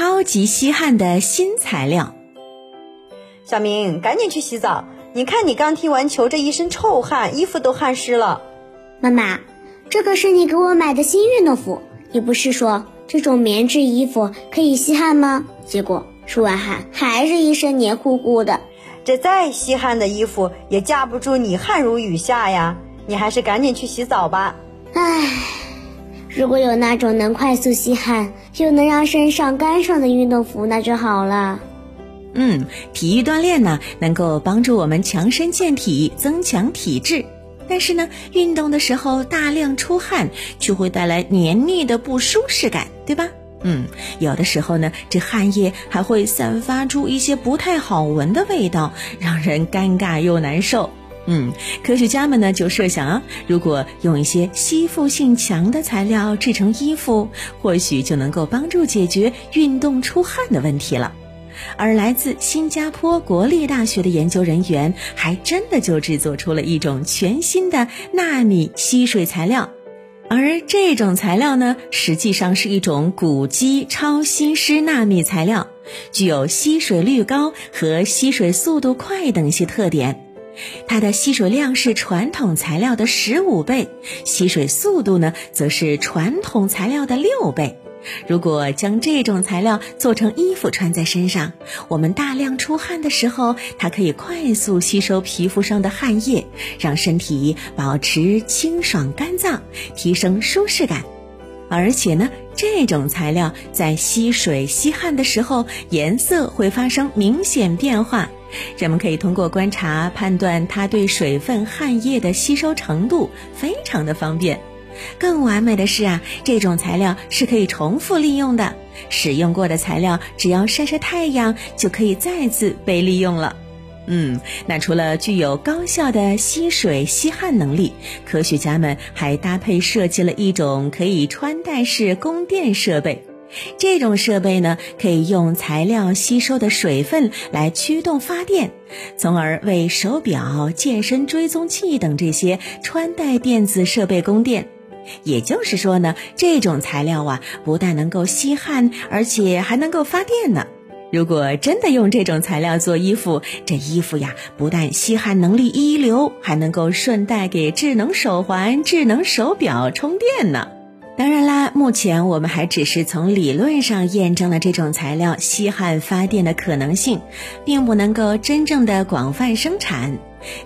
超级吸汗的新材料。小明，赶紧去洗澡！你看你刚踢完球，这一身臭汗，衣服都汗湿了。妈妈，这可是你给我买的新运动服，你不是说这种棉质衣服可以吸汗吗？结果出完汗还是一身黏糊糊的。这再吸汗的衣服也架不住你汗如雨下呀！你还是赶紧去洗澡吧。唉，如果有那种能快速吸汗又能让身上干爽的运动服，那就好了。嗯，体育锻炼呢，能够帮助我们强身健体、增强体质。但是呢，运动的时候大量出汗，却会带来黏腻的不舒适感，对吧？嗯，有的时候呢，这汗液还会散发出一些不太好闻的味道，让人尴尬又难受。嗯，科学家们呢就设想啊，如果用一些吸附性强的材料制成衣服，或许就能够帮助解决运动出汗的问题了。而来自新加坡国立大学的研究人员，还真的就制作出了一种全新的纳米吸水材料，而这种材料呢，实际上是一种古基超吸湿纳米材料，具有吸水率高和吸水速度快等一些特点。它的吸水量是传统材料的十五倍，吸水速度呢，则是传统材料的六倍。如果将这种材料做成衣服穿在身上，我们大量出汗的时候，它可以快速吸收皮肤上的汗液，让身体保持清爽干燥，提升舒适感。而且呢，这种材料在吸水吸汗的时候，颜色会发生明显变化。人们可以通过观察判断它对水分、汗液的吸收程度，非常的方便。更完美的是啊，这种材料是可以重复利用的，使用过的材料只要晒晒太阳就可以再次被利用了。嗯，那除了具有高效的吸水吸汗能力，科学家们还搭配设计了一种可以穿戴式供电设备。这种设备呢，可以用材料吸收的水分来驱动发电，从而为手表、健身追踪器等这些穿戴电子设备供电。也就是说呢，这种材料啊，不但能够吸汗，而且还能够发电呢。如果真的用这种材料做衣服，这衣服呀，不但吸汗能力一流，还能够顺带给智能手环、智能手表充电呢。当然啦，目前我们还只是从理论上验证了这种材料吸汗发电的可能性，并不能够真正的广泛生产。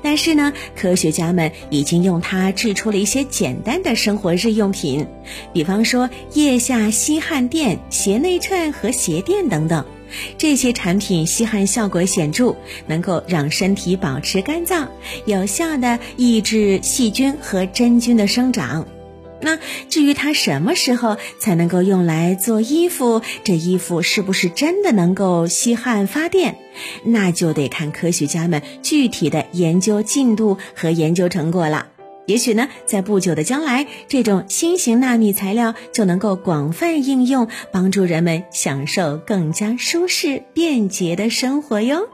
但是呢，科学家们已经用它制出了一些简单的生活日用品，比方说腋下吸汗垫、鞋内衬和鞋垫等等。这些产品吸汗效果显著，能够让身体保持干燥，有效的抑制细菌和真菌的生长。那至于它什么时候才能够用来做衣服，这衣服是不是真的能够吸汗发电，那就得看科学家们具体的研究进度和研究成果了。也许呢，在不久的将来，这种新型纳米材料就能够广泛应用，帮助人们享受更加舒适便捷的生活哟。